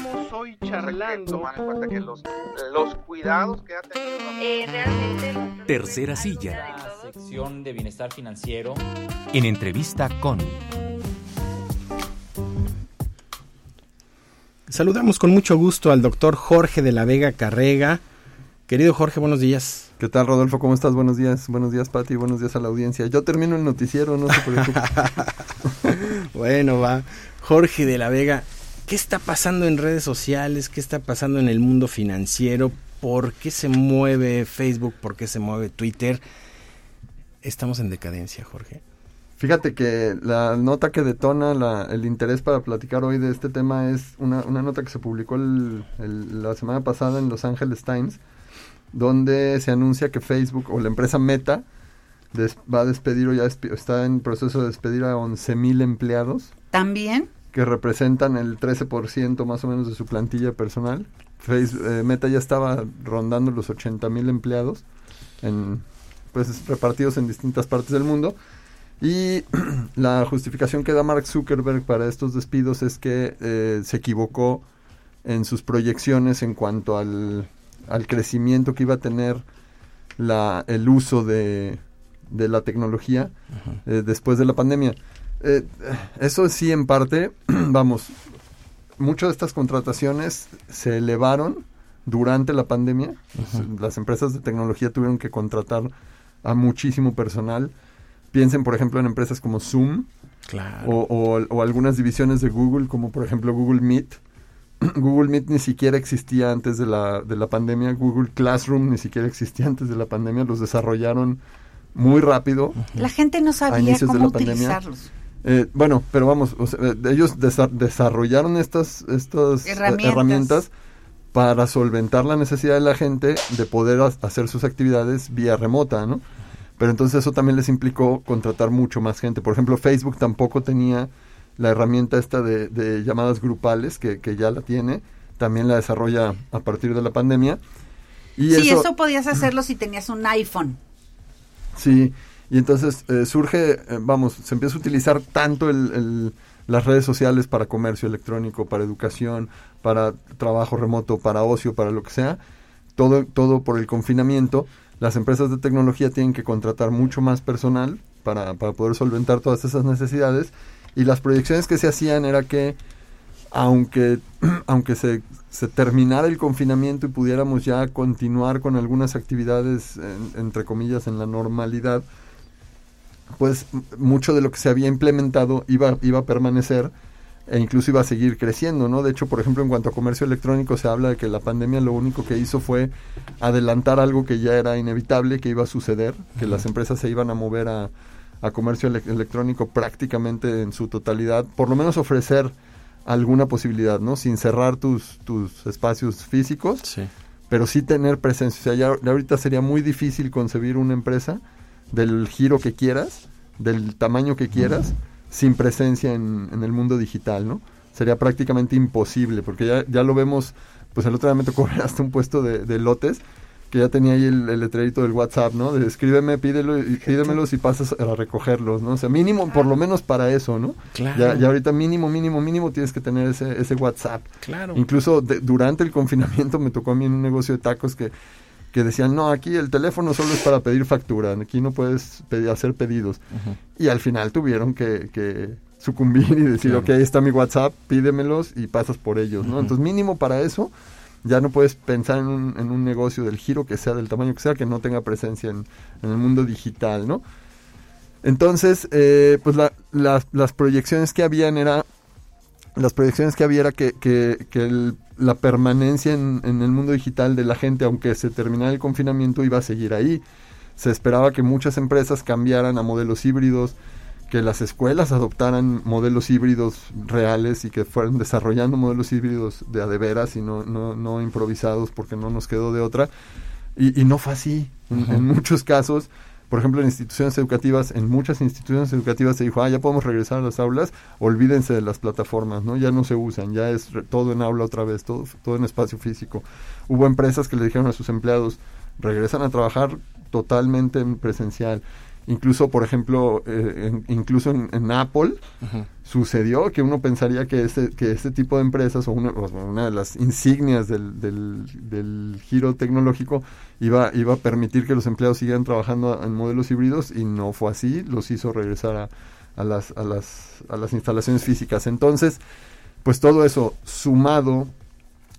estamos hoy charlando. Tomar en cuenta que los, los cuidados que ha tenido. Eh, realmente. Tercera silla. La sección de bienestar financiero. En entrevista con. Saludamos con mucho gusto al doctor Jorge de la Vega Carrega. Querido Jorge, buenos días. ¿Qué tal, Rodolfo? ¿Cómo estás? Buenos días. Buenos días, Pati. Buenos días a la audiencia. Yo termino el noticiero, no se preocupe. bueno, va. Jorge de la Vega, ¿qué está pasando en redes sociales? ¿Qué está pasando en el mundo financiero? ¿Por qué se mueve Facebook? ¿Por qué se mueve Twitter? Estamos en decadencia, Jorge. Fíjate que la nota que detona la, el interés para platicar hoy de este tema es una, una nota que se publicó el, el, la semana pasada en Los Angeles Times, donde se anuncia que Facebook o la empresa Meta des, va a despedir o ya está en proceso de despedir a 11 mil empleados. ¿También? Que representan el 13% más o menos de su plantilla personal. Facebook, eh, Meta ya estaba rondando los 80 mil empleados, en, pues repartidos en distintas partes del mundo. Y la justificación que da Mark Zuckerberg para estos despidos es que eh, se equivocó en sus proyecciones en cuanto al, al crecimiento que iba a tener la, el uso de, de la tecnología eh, después de la pandemia. Eh, eso sí, en parte, vamos, muchas de estas contrataciones se elevaron durante la pandemia. Las empresas de tecnología tuvieron que contratar a muchísimo personal. Piensen, por ejemplo, en empresas como Zoom claro. o, o, o, algunas divisiones de Google, como por ejemplo Google Meet. Google Meet ni siquiera existía antes de la, de la pandemia. Google Classroom ni siquiera existía antes de la pandemia. Los desarrollaron muy rápido. La gente no sabía cómo utilizarlos. Eh, bueno, pero vamos, o sea, ellos desa desarrollaron estas, estas herramientas. herramientas. para solventar la necesidad de la gente de poder hacer sus actividades vía remota, ¿no? Pero entonces eso también les implicó contratar mucho más gente. Por ejemplo, Facebook tampoco tenía la herramienta esta de, de llamadas grupales, que, que, ya la tiene, también la desarrolla a partir de la pandemia. Y sí, eso, eso podías hacerlo si tenías un iPhone. Sí, y entonces eh, surge, eh, vamos, se empieza a utilizar tanto el, las redes sociales para comercio electrónico, para educación, para trabajo remoto, para ocio, para lo que sea, todo, todo por el confinamiento. Las empresas de tecnología tienen que contratar mucho más personal para, para poder solventar todas esas necesidades y las proyecciones que se hacían era que aunque, aunque se, se, terminara el confinamiento y pudiéramos ya continuar con algunas actividades, en, entre comillas, en la normalidad, pues mucho de lo que se había implementado iba, iba a permanecer e incluso iba a seguir creciendo, ¿no? De hecho, por ejemplo, en cuanto a comercio electrónico se habla de que la pandemia lo único que hizo fue adelantar algo que ya era inevitable, que iba a suceder, que las empresas se iban a mover a, a comercio ele electrónico prácticamente en su totalidad, por lo menos ofrecer alguna posibilidad, ¿no? Sin cerrar tus, tus espacios físicos, sí. pero sí tener presencia. O sea, ya, ya, ahorita sería muy difícil concebir una empresa del giro que quieras, del tamaño que quieras, sin presencia en, en, el mundo digital, ¿no? Sería prácticamente imposible, porque ya, ya lo vemos, pues el otro día me tocó ver hasta un puesto de, de lotes que ya tenía ahí el, el, letrerito del WhatsApp, ¿no? De escríbeme, pídelo, y, pídemelos y pasas a recogerlos, ¿no? O sea, mínimo, por lo menos para eso, ¿no? Claro. Ya, ya ahorita mínimo, mínimo, mínimo tienes que tener ese, ese WhatsApp. Claro. Incluso de, durante el confinamiento me tocó a mí en un negocio de tacos que, que decían, no, aquí el teléfono solo es para pedir factura, aquí no puedes pedir, hacer pedidos. Uh -huh. Y al final tuvieron que, que sucumbir y decir, claro. ok, ahí está mi WhatsApp, pídemelos y pasas por ellos, ¿no? Uh -huh. Entonces, mínimo para eso ya no puedes pensar en un, en un, negocio del giro que sea del tamaño que sea, que no tenga presencia en, en el mundo digital, ¿no? Entonces, eh, pues la, la, las proyecciones que habían era, las proyecciones que había era que, que, que el, la permanencia en, en, el mundo digital de la gente, aunque se terminara el confinamiento, iba a seguir ahí. Se esperaba que muchas empresas cambiaran a modelos híbridos, que las escuelas adoptaran modelos híbridos reales y que fueran desarrollando modelos híbridos de a de veras y no, no, no improvisados porque no nos quedó de otra. Y, y no fue así. En, muchos casos, por ejemplo, en instituciones educativas, en muchas instituciones educativas se dijo, ah, ya podemos regresar a las aulas, olvídense de las plataformas, ¿no? Ya no se usan, ya es todo en aula otra vez, todo, todo en espacio físico. Hubo empresas que le dijeron a sus empleados, regresan a trabajar totalmente en presencial Incluso, por ejemplo, eh, en- incluso en, en Apple sucedió que uno pensaría que este, que este tipo de empresas o una, de las insignias del, del, del giro tecnológico iba, iba a permitir que los empleados siguieran trabajando en modelos híbridos y no fue así, los hizo regresar a, a las, a, las, a las instalaciones físicas. Entonces, pues todo eso sumado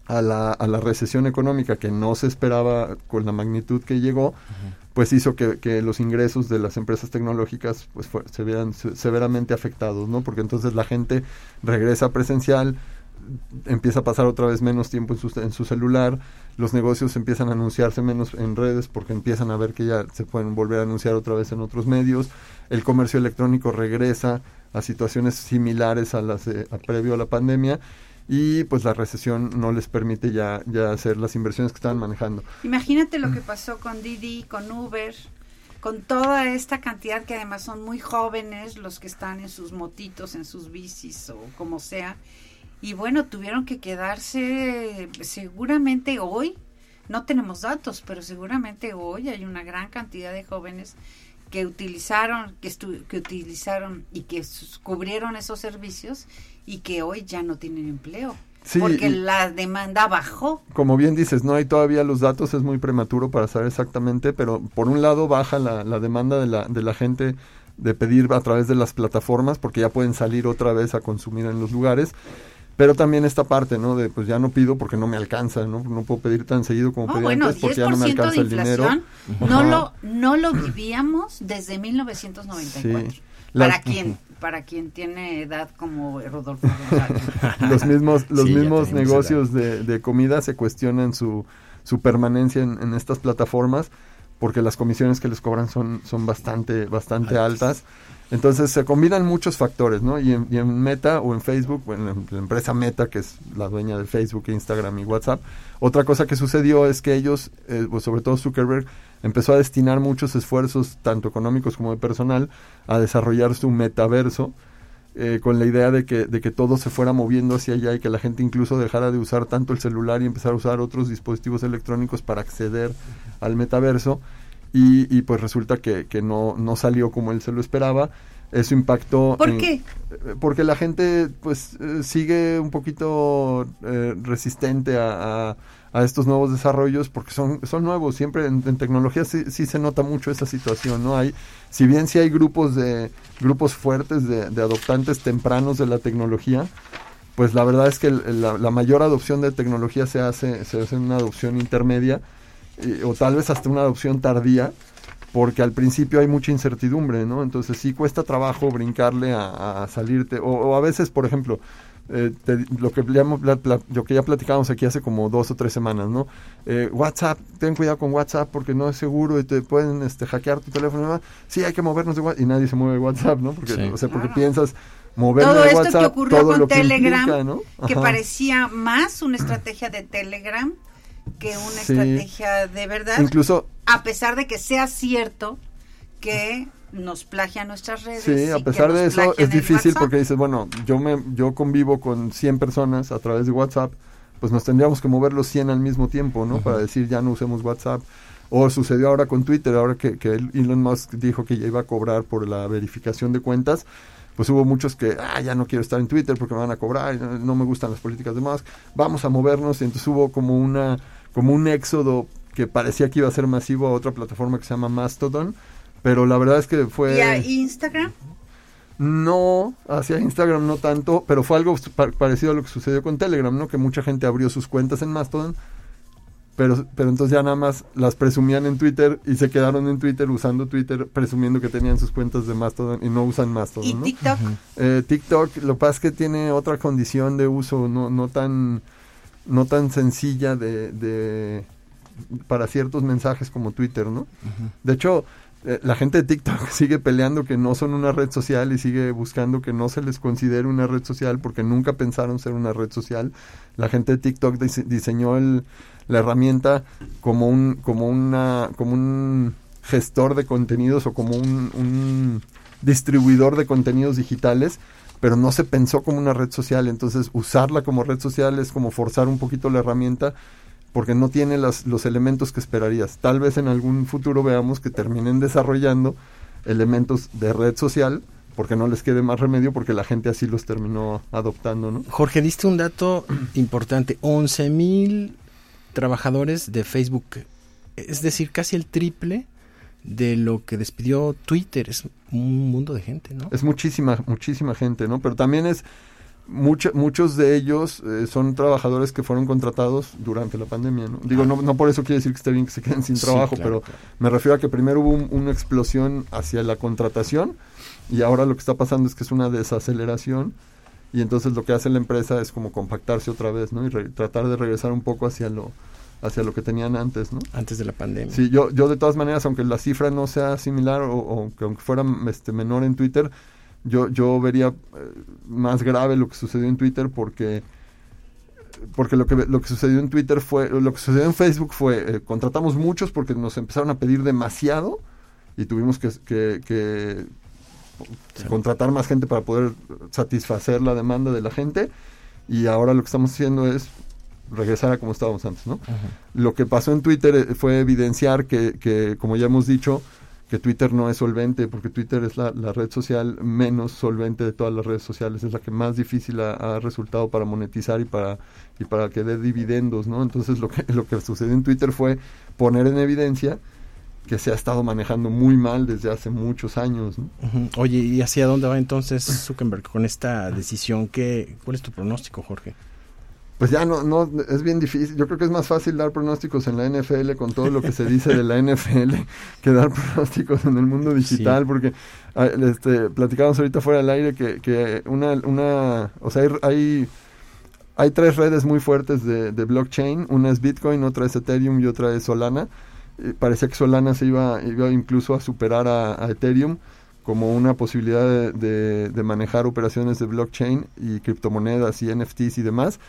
a la, a la recesión económica que no se esperaba con la magnitud que llegó, pues hizo que, que los ingresos de las empresas tecnológicas pues se vieran se- severamente afectados, ¿no? Porque entonces la gente regresa presencial, empieza a pasar otra vez menos tiempo en su, en su celular, los negocios empiezan a anunciarse menos en redes porque empiezan a ver que ya se pueden volver a anunciar otra vez en otros medios, el comercio electrónico regresa a situaciones similares a las de, a previo a la pandemia y pues la recesión no les permite ya, ya hacer las inversiones que estaban manejando. Imagínate lo que pasó con Didi, con Uber, con toda esta cantidad que además son muy jóvenes los que están en sus motitos, en sus bicis o como sea. Y bueno, tuvieron que quedarse seguramente hoy, no tenemos datos, pero seguramente hoy hay una gran cantidad de jóvenes que utilizaron, que, estu- que utilizaron y que cubrieron esos servicios y que hoy ya no tienen empleo. Sí, porque la demanda bajó. como bien dices, no hay todavía los datos, es muy prematuro para saber exactamente, pero por un lado baja la, la demanda de la, de la gente de pedir a través de las plataformas, porque ya pueden salir otra vez a consumir en los lugares, pero también esta parte, ¿no? De pues ya no pido porque no me alcanza, ¿no? No puedo pedir tan seguido como No, pedía bueno, antes porque 10% ya no me de alcanza el dinero. inflación no Ajá. lo, no lo vivíamos desde 1994. Sí. Para quien, para quien tiene edad como Rodolfo González. los mismos los Sí, mismos negocios de, de comida se cuestionan su, su permanencia en, en estas plataformas porque las comisiones que les cobran son, son bastante, bastante altas. Entonces se combinan muchos factores, ¿no? Y en, y en Meta o en Facebook, en la empresa Meta, que es la dueña de Facebook, Instagram y WhatsApp, otra cosa que sucedió es que ellos, eh, pues, sobre todo Zuckerberg, empezó a destinar muchos esfuerzos, tanto económicos como de personal, a desarrollar su metaverso, eh, con la idea de que, de que todo se fuera moviendo hacia allá y que la gente incluso dejara de usar tanto el celular y empezar a usar otros dispositivos electrónicos para acceder al metaverso. Y, y pues resulta que, que no, no salió como él se lo esperaba. Eso impactó. ¿Por en- qué? eh, Porque la gente pues eh, sigue un poquito eh, resistente a, a- a estos nuevos desarrollos porque son, son nuevos. Siempre en, en tecnología sí, sí se nota mucho esa situación, ¿no? Hay, si bien sí hay grupos de grupos fuertes de, de adoptantes tempranos de la tecnología, pues la verdad es que la, la mayor adopción de tecnología se hace, se hace en una adopción intermedia y- o tal vez hasta una adopción tardía, porque al principio hay mucha incertidumbre, ¿no? Entonces sí cuesta trabajo brincarle a, a salirte, o, o a veces, por ejemplo, eh, te- lo, que ya, lo que ya platicamos aquí hace como dos o tres semanas, ¿no? Eh, WhatsApp, ten cuidado con WhatsApp porque no es seguro y te pueden este, hackear tu teléfono. y demás. Sí, hay que movernos de WhatsApp y nadie se mueve de WhatsApp, ¿no? Porque, Sí. o sea, porque Claro. piensas moverme Todo de esto WhatsApp, que ocurrió todo con lo que Telegram, implica, ¿no? que parecía más una estrategia de Telegram que una Sí. estrategia de verdad, Incluso a pesar de que sea cierto que nos plagia nuestras redes. Sí, a pesar de eso es difícil porque dices, bueno, yo me yo convivo con 100 personas a través de WhatsApp, pues nos tendríamos que mover los 100 al mismo tiempo, ¿no? Para decir, ya no usemos WhatsApp. O sucedió ahora con Twitter, ahora que, que Elon Musk dijo que ya iba a cobrar por la verificación de cuentas, pues hubo muchos que, ah, ya no quiero estar en Twitter porque me van a cobrar, no, no me gustan las políticas de Musk, vamos a movernos, y entonces hubo como una como un éxodo que parecía que iba a ser masivo a otra plataforma que se llama Mastodon, pero la verdad es que fue... ¿Y a Instagram? No, hacia Instagram no tanto, pero fue algo pa- parecido a lo que sucedió con Telegram, ¿no? Que mucha gente abrió sus cuentas en Mastodon, pero, pero entonces ya nada más las presumían en Twitter y se quedaron en Twitter usando Twitter presumiendo que tenían sus cuentas de Mastodon y no usan Mastodon, ¿Y ¿no? TikTok? Eh, TikTok, lo que pasa es que tiene otra condición de uso, no, no tan no tan sencilla de, de para ciertos mensajes como Twitter, ¿no? De hecho, eh, la gente de TikTok sigue peleando que no son una red social y sigue buscando que no se les considere una red social porque nunca pensaron ser una red social. La gente de TikTok dise- diseñó el, la herramienta como un como una como un gestor de contenidos o como un, un distribuidor de contenidos digitales pero no se pensó como una red social, entonces usarla como red social es como forzar un poquito la herramienta porque no tiene los elementos que esperarías. Tal vez en algún futuro veamos que terminen desarrollando elementos de red social porque no les quede más remedio porque la gente así los terminó adoptando, ¿no? Jorge, diste un dato importante, 11 mil trabajadores de Facebook, es decir, casi el triple de lo que despidió Twitter, es un mundo de gente, ¿no? Es muchísima, muchísima gente, ¿no? Pero también es, mucha- muchos de ellos eh, son trabajadores que fueron contratados durante la pandemia, ¿no? Digo, no, no por eso quiere decir que esté bien que se queden sin Sí, trabajo, claro, pero claro. me refiero a que primero hubo un- una explosión hacia la contratación y ahora lo que está pasando es que es una desaceleración y entonces lo que hace la empresa es como compactarse otra vez, ¿no? Y re- tratar de regresar un poco hacia lo hacia lo que tenían antes, ¿no? Antes de la pandemia. Sí, yo, yo de todas maneras, aunque la cifra no sea similar o, o que aunque fuera este, menor en Twitter, yo, yo vería eh, más grave lo que sucedió en Twitter porque porque lo que lo que sucedió en Twitter fue lo que sucedió en Facebook fue eh, contratamos muchos porque nos empezaron a pedir demasiado y tuvimos que, que- que Sí. contratar más gente para poder satisfacer la demanda de la gente y ahora lo que estamos haciendo es regresar a como estábamos antes, ¿no? Lo que pasó en Twitter eh, fue evidenciar que, que, como ya hemos dicho, que Twitter no es solvente, porque Twitter es la, la red social menos solvente de todas las redes sociales, es la que más difícil ha, ha resultado para monetizar y para, y para que dé dividendos, ¿no? Entonces lo que, lo que sucedió en Twitter fue poner en evidencia que se ha estado manejando muy mal desde hace muchos años. Oye, ¿y hacia dónde va entonces Zuckerberg con esta decisión? ¿Qué, ¿Cuál es tu pronóstico, Jorge? Pues ya no, no, es bien difícil. Yo creo que es más fácil dar pronósticos en la NFL con todo lo que se dice de la NFL que dar pronósticos en el mundo digital, Sí. porque ah, este, platicábamos ahorita fuera del aire que, que una, una, o sea, hay, hay, hay tres redes muy fuertes de, de blockchain. Una es Bitcoin, otra es Ethereum y otra es Solana. Y parecía que Solana se iba, iba incluso a superar a, a Ethereum como una posibilidad de, de- de manejar operaciones de blockchain y criptomonedas y NFTs y demás.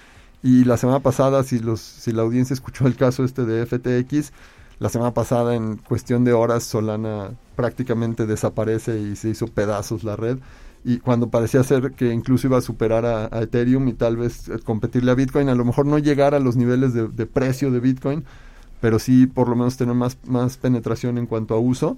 Y la semana pasada, si, los, si la audiencia escuchó el caso este de FTX, la semana pasada en cuestión de horas Solana prácticamente desaparece y se hizo pedazos la red. Y cuando parecía ser que incluso iba a superar a, a Ethereum y tal vez eh, competirle a Bitcoin, a lo mejor no llegar a los niveles de, de precio de Bitcoin, pero sí por lo menos tener más, más penetración en cuanto a uso.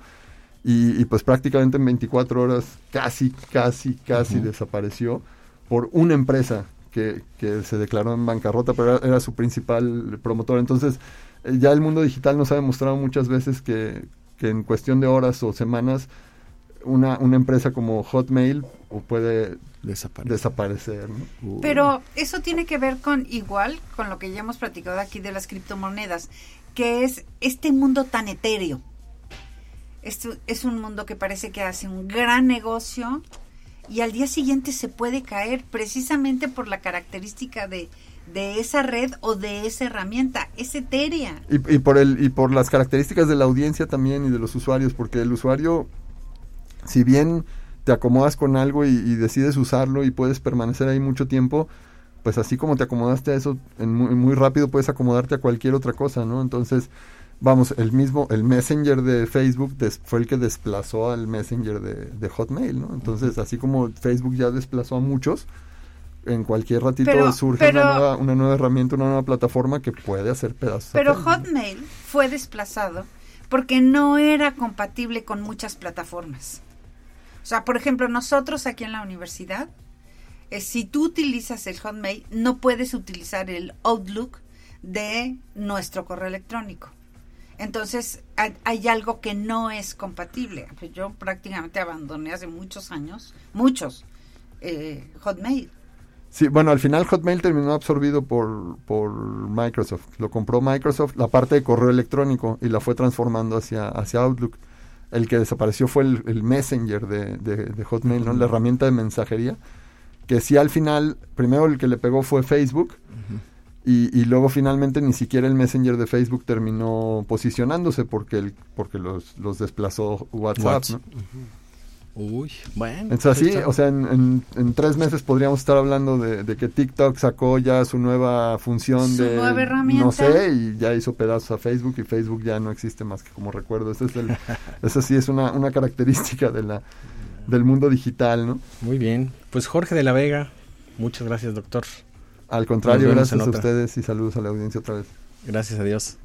Y, y pues prácticamente en 24 horas casi, casi, casi desapareció por una empresa que, que se declaró en bancarrota, pero era, era su principal promotor. Entonces, eh, ya el mundo digital nos ha demostrado muchas veces que, que en cuestión de horas o semanas, una, una empresa como Hotmail o puede Desaparece. desaparecer. ¿no? Uy. Pero eso tiene que ver con igual con lo que ya hemos platicado aquí de las criptomonedas, que es este mundo tan etéreo. Esto es un mundo que parece que hace un gran negocio y al día siguiente se puede caer precisamente por la característica de, de esa red o de esa herramienta. Es etérea. Y, y por el y por las características de la audiencia también y de los usuarios, porque el usuario, si bien te acomodas con algo y, y decides usarlo y puedes permanecer ahí mucho tiempo, pues así como te acomodaste a eso, en muy, muy rápido puedes acomodarte a cualquier otra cosa, ¿no? Entonces, vamos, el mismo, el Messenger de Facebook des- fue el que desplazó al Messenger de, de Hotmail, ¿no? Entonces, así como Facebook ya desplazó a muchos, en cualquier ratito Pero- surge pero- una, nueva, una nueva herramienta, una nueva plataforma que puede hacer pedazos. Pero. Hotmail fue desplazado porque no era compatible con muchas plataformas. O sea, por ejemplo, nosotros aquí en la universidad, eh, si tú utilizas el Hotmail, no puedes utilizar el Outlook de nuestro correo electrónico. Entonces, hay, hay algo que no es compatible. Pues yo prácticamente abandoné hace muchos años, muchos, eh, Hotmail. Sí, bueno, al final Hotmail terminó absorbido por, por Microsoft. Lo compró Microsoft, la parte de correo electrónico, y la fue transformando hacia, hacia Outlook. El que desapareció fue el, el Messenger de, de- de Hotmail, ¿no? La herramienta de mensajería. Que sí al final, primero el que le pegó fue Facebook, y, y luego finalmente ni siquiera el Messenger de Facebook terminó posicionándose porque, el, porque los, los desplazó WhatsApp, WhatsApp. ¿no? Uy, bueno. Entonces así, pues, o sea, en, en- en tres meses podríamos estar hablando de, de que TikTok sacó ya su nueva función Su de... nueva herramienta. No sé, y ya hizo pedazos a Facebook y Facebook ya no existe más que como recuerdo. Ese es el, esa sí es una, una característica de la, del mundo digital, ¿no? Muy bien. Pues Jorge de la Vega, muchas gracias, doctor. Al contrario, gracias a ustedes y saludos a la audiencia otra vez. Gracias a Dios.